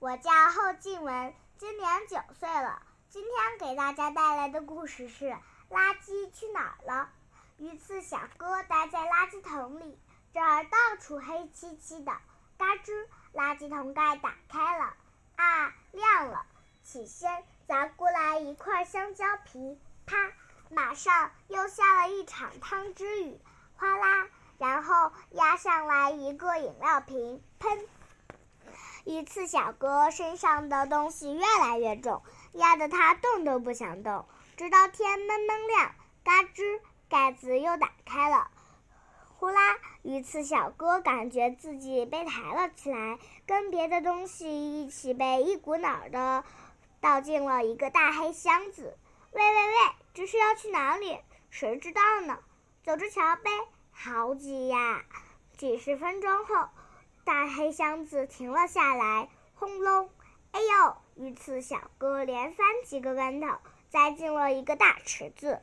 我叫后静文，今年九岁了。今天给大家带来的故事是《垃圾去哪儿了》。鱼刺小哥待在垃圾桶里，这儿到处黑漆漆的。嘎吱，垃圾桶盖打开了，啊，亮了。起先砸过来一块香蕉皮，啪，马上又下了一场汤汁雨，哗啦，然后压上来一个饮料瓶，喷。鱼刺小哥身上的东西越来越重。压得他动都不想动，直到天蒙蒙亮，嘎吱，盖子又打开了，呼啦，鱼刺小哥感觉自己被抬了起来，跟别的东西一起被一股脑的倒进了一个大黑箱子。喂喂喂，这是要去哪里？谁知道呢？走着瞧呗。好挤呀！几十分钟后，大黑箱子停了下来，轰隆。哎呦！鱼刺小哥连翻几个跟头，栽进了一个大池子。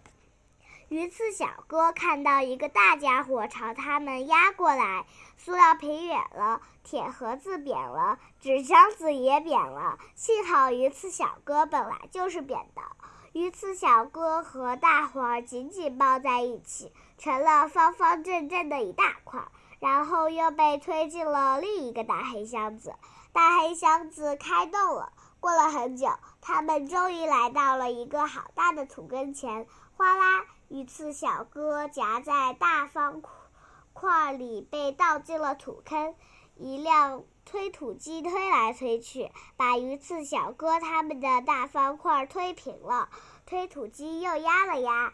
鱼刺小哥看到一个大家伙朝他们压过来，塑料瓶扁了，铁盒子扁了，纸箱子也扁了。幸好鱼刺小哥本来就是扁的。鱼刺小哥和大伙儿紧紧抱在一起，成了方方正正的一大块，然后又被推进了另一个大黑箱子。大黑箱子开动了。过了很久，他们终于来到了一个好大的土跟前。哗啦，鱼刺小哥夹在大方块里，被倒进了土坑。一辆推土机推来推去，把鱼刺小哥他们的大方块推平了。推土机又压了压，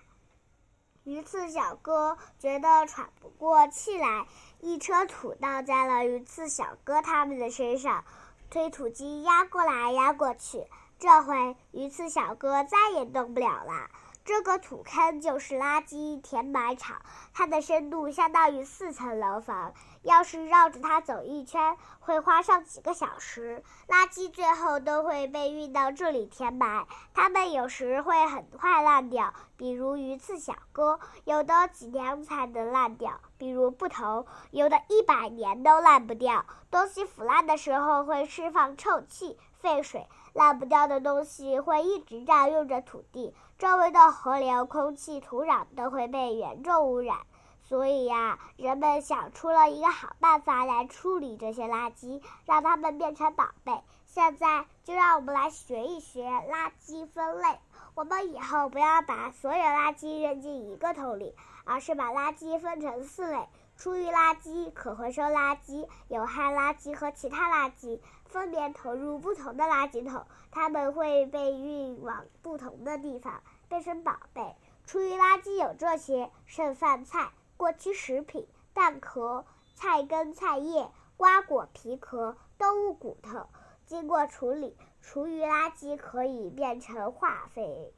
鱼刺小哥觉得喘不过气来。一车土倒在了鱼刺小哥他们的身上，推土机压过来压过去，这回鱼刺小哥再也动不了了。这个土坑就是垃圾填埋场，它的深度相当于四层楼房。要是绕着它走一圈，会花上几个小时。垃圾最后都会被运到这里填埋，它们有时会很快烂掉，比如鱼刺小哥；有的几年才能烂掉，比如布头；有的一百年都烂不掉。东西腐烂的时候会释放臭气、废水。烂不掉的东西会一直占用着土地，周围的河流、空气、土壤都会被严重污染。所以呀，人们想出了一个好办法来处理这些垃圾，让它们变成宝贝。现在就让我们来学一学垃圾分类。我们以后不要把所有垃圾扔进一个桶里，而是把垃圾分成四类。厨余垃圾、可回收垃圾、有害垃圾和其他垃圾分别投入不同的垃圾桶，它们会被运往不同的地方，变成宝贝。厨余垃圾有这些：剩饭菜、过期食品、蛋壳、菜根、菜叶、瓜果皮壳、动物骨头。经过处理，厨余垃圾可以变成化肥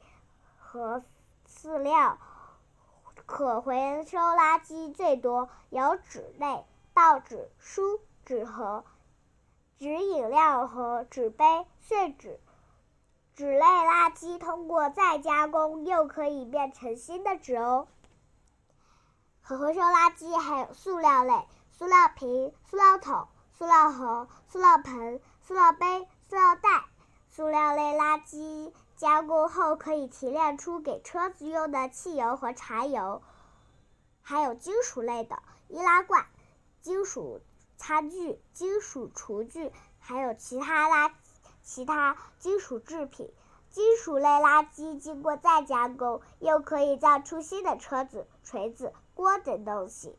和饲料。可回收垃圾最多有纸类、报纸、书、纸盒、纸饮料盒、纸杯、碎纸。纸类垃圾通过再加工又可以变成新的纸哦。可回收垃圾还有塑料类：塑料瓶、塑料桶、塑料盒、塑料盆、塑料杯、塑料袋。塑料类垃圾。加工后可以提炼出给车子用的汽油和柴油，还有金属类的易拉罐、金属餐具、金属厨具，还有其他垃其他金属制品。金属类垃圾经过再加工，又可以造出新的车子、锤子、锅等东西。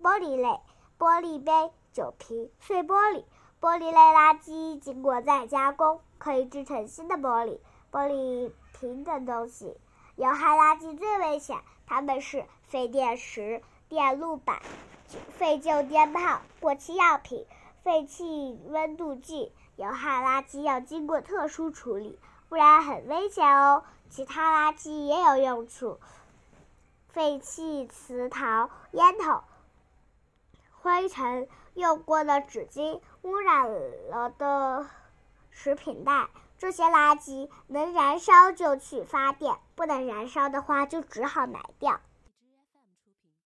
玻璃类，玻璃杯、酒瓶、碎玻璃。玻璃类垃圾经过再加工，可以制成新的玻璃、玻璃瓶等东西。有害垃圾最危险，它们是废电池、电路板、废旧电炮、过期药品、废弃温度计。有害垃圾要经过特殊处理，不然很危险哦。其他垃圾也有用处，废弃瓷陶、烟头。灰尘、用过的纸巾、污染了的食品袋，这些垃圾能燃烧就去发电，不能燃烧的话就只好埋掉。